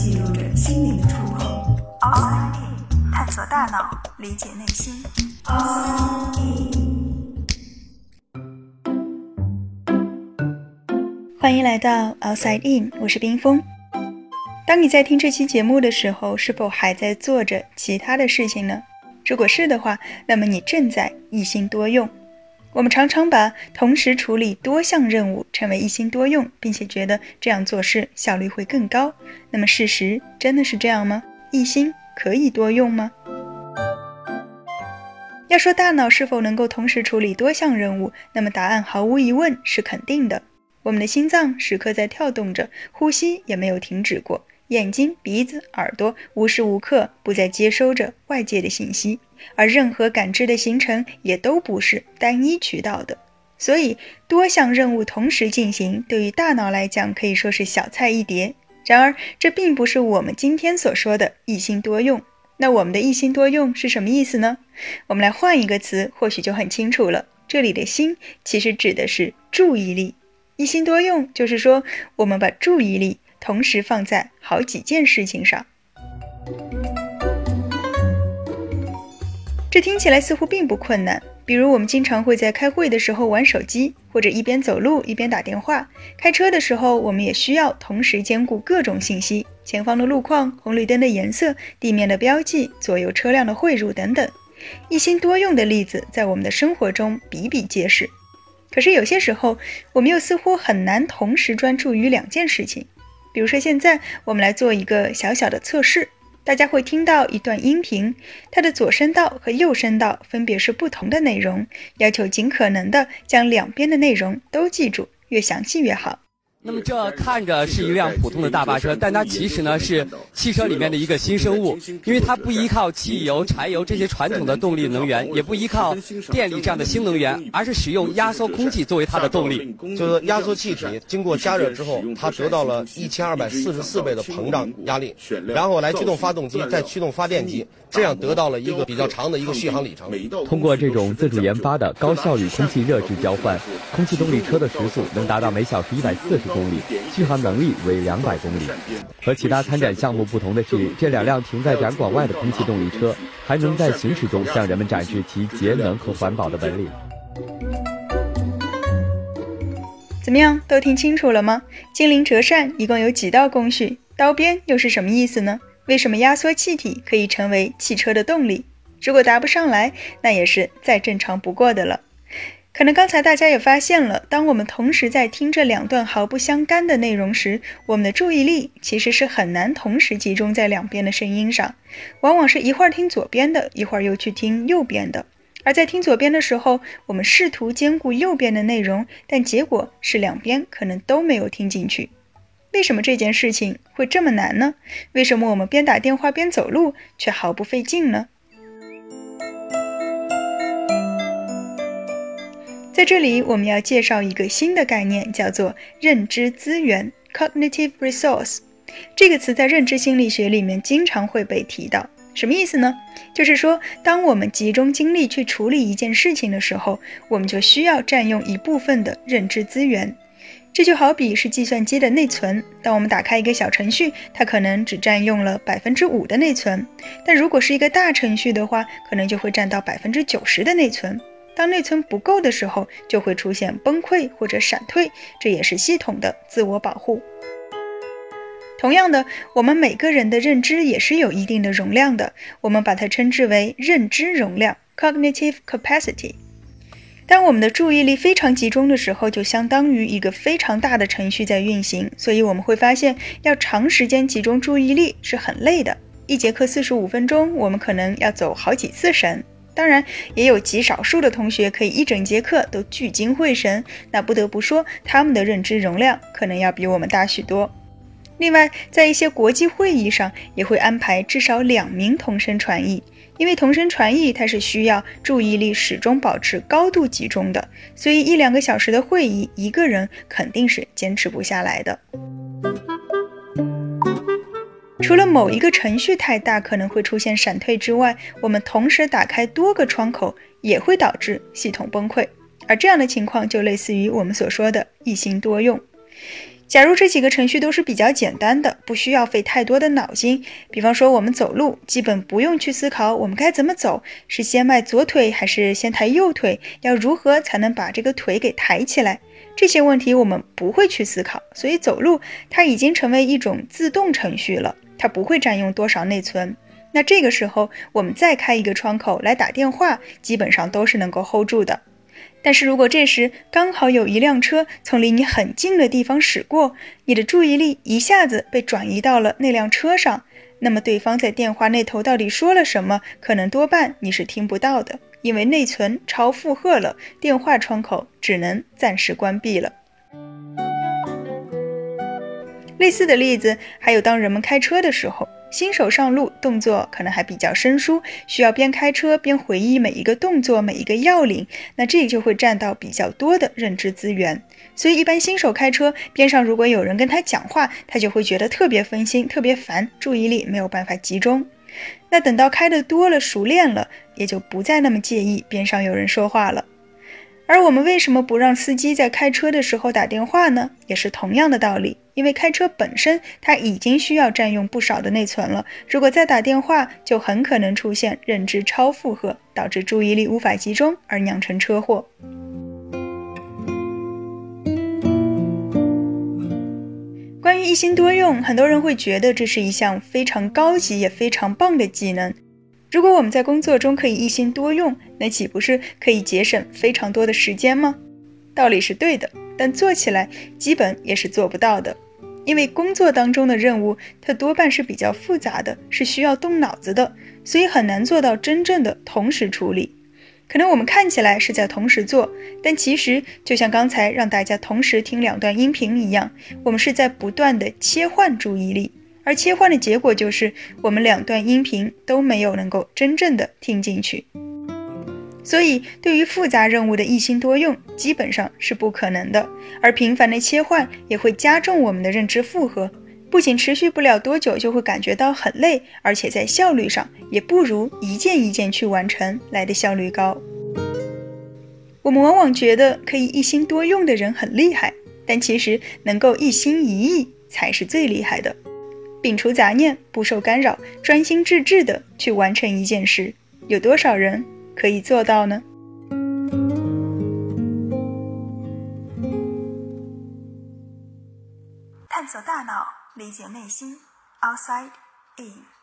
记录着心灵的触碰。OIT，探索大脑，理解内心。Outside In。欢迎来到 Outside In，我是冰峰。当你在听这期节目的时候，是否还在做着其他的事情呢？如果是的话，那么你正在一心多用。我们常常把同时处理多项任务称为一心多用，并且觉得这样做事效率会更高。那么事实真的是这样吗？一心可以多用吗？要说大脑是否能够同时处理多项任务，那么答案毫无疑问是肯定的。我们的心脏时刻在跳动着，呼吸也没有停止过。眼睛、鼻子、耳朵无时无刻不在接收着外界的信息，而任何感知的形成也都不是单一渠道的。所以，多项任务同时进行，对于大脑来讲可以说是小菜一碟。然而，这并不是我们今天所说的一心多用。那我们的一心多用是什么意思呢？我们来换一个词，或许就很清楚了。这里的心其实指的是注意力。一心多用就是说，我们把注意力。同时放在好几件事情上，这听起来似乎并不困难。比如，我们经常会在开会的时候玩手机，或者一边走路一边打电话；开车的时候，我们也需要同时兼顾各种信息：前方的路况、红绿灯的颜色、地面的标记、左右车辆的汇入等等。一心多用的例子在我们的生活中比比皆是。可是，有些时候，我们又似乎很难同时专注于两件事情。比如说，现在我们来做一个小小的测试，大家会听到一段音频，它的左声道和右声道分别是不同的内容，要求尽可能的将两边的内容都记住，越详细越好。那么这看着是一辆普通的大巴车，但它其实呢是汽车里面的一个新生物，因为它不依靠汽油、柴油这些传统的动力能源，也不依靠电力这样的新能源，而是使用压缩空气作为它的动力。就是压缩气体经过加热之后，它得到了一千二百四十四倍的膨胀压力，然后来驱动发动机，再驱动发电机，这样得到了一个比较长的一个续航里程。通过这种自主研发的高效率空气热质交换，空气动力车的时速能达到每小时一百四十。公里，续航能力为两百公里。和其他参展项目不同的是，这两辆停在展馆外的空气动力车，还能在行驶中向人们展示其节能和环保的本领。怎么样，都听清楚了吗？精灵折扇一共有几道工序？刀边又是什么意思呢？为什么压缩气体可以成为汽车的动力？如果答不上来，那也是再正常不过的了。可能刚才大家也发现了，当我们同时在听这两段毫不相干的内容时，我们的注意力其实是很难同时集中在两边的声音上，往往是一会儿听左边的，一会儿又去听右边的。而在听左边的时候，我们试图兼顾右边的内容，但结果是两边可能都没有听进去。为什么这件事情会这么难呢？为什么我们边打电话边走路却毫不费劲呢？在这里，我们要介绍一个新的概念，叫做认知资源 （cognitive resource）。这个词在认知心理学里面经常会被提到。什么意思呢？就是说，当我们集中精力去处理一件事情的时候，我们就需要占用一部分的认知资源。这就好比是计算机的内存。当我们打开一个小程序，它可能只占用了百分之五的内存；但如果是一个大程序的话，可能就会占到百分之九十的内存。当内存不够的时候，就会出现崩溃或者闪退，这也是系统的自我保护。同样的，我们每个人的认知也是有一定的容量的，我们把它称之为认知容量 （cognitive capacity）。当我们的注意力非常集中的时候，就相当于一个非常大的程序在运行，所以我们会发现，要长时间集中注意力是很累的。一节课四十五分钟，我们可能要走好几次神。当然，也有极少数的同学可以一整节课都聚精会神，那不得不说，他们的认知容量可能要比我们大许多。另外，在一些国际会议上，也会安排至少两名同声传译，因为同声传译它是需要注意力始终保持高度集中的，所以一两个小时的会议，一个人肯定是坚持不下来的。除了某一个程序太大可能会出现闪退之外，我们同时打开多个窗口也会导致系统崩溃，而这样的情况就类似于我们所说的一心多用。假如这几个程序都是比较简单的，不需要费太多的脑筋，比方说我们走路，基本不用去思考我们该怎么走，是先迈左腿还是先抬右腿，要如何才能把这个腿给抬起来，这些问题我们不会去思考，所以走路它已经成为一种自动程序了，它不会占用多少内存。那这个时候我们再开一个窗口来打电话，基本上都是能够 hold 住的。但是如果这时刚好有一辆车从离你很近的地方驶过，你的注意力一下子被转移到了那辆车上，那么对方在电话那头到底说了什么，可能多半你是听不到的，因为内存超负荷了，电话窗口只能暂时关闭了。类似的例子还有，当人们开车的时候。新手上路，动作可能还比较生疏，需要边开车边回忆每一个动作、每一个要领，那这就会占到比较多的认知资源。所以，一般新手开车边上如果有人跟他讲话，他就会觉得特别分心、特别烦，注意力没有办法集中。那等到开的多了、熟练了，也就不再那么介意边上有人说话了。而我们为什么不让司机在开车的时候打电话呢？也是同样的道理，因为开车本身它已经需要占用不少的内存了，如果再打电话，就很可能出现认知超负荷，导致注意力无法集中而酿成车祸。关于一心多用，很多人会觉得这是一项非常高级也非常棒的技能。如果我们在工作中可以一心多用，那岂不是可以节省非常多的时间吗？道理是对的，但做起来基本也是做不到的，因为工作当中的任务它多半是比较复杂的，是需要动脑子的，所以很难做到真正的同时处理。可能我们看起来是在同时做，但其实就像刚才让大家同时听两段音频一样，我们是在不断的切换注意力。而切换的结果就是，我们两段音频都没有能够真正的听进去。所以，对于复杂任务的一心多用，基本上是不可能的。而频繁的切换也会加重我们的认知负荷，不仅持续不了多久就会感觉到很累，而且在效率上也不如一件一件去完成来的效率高。我们往往觉得可以一心多用的人很厉害，但其实能够一心一意才是最厉害的。摒除杂念，不受干扰，专心致志地去完成一件事，有多少人可以做到呢？探索大脑，理解内心，Outside In。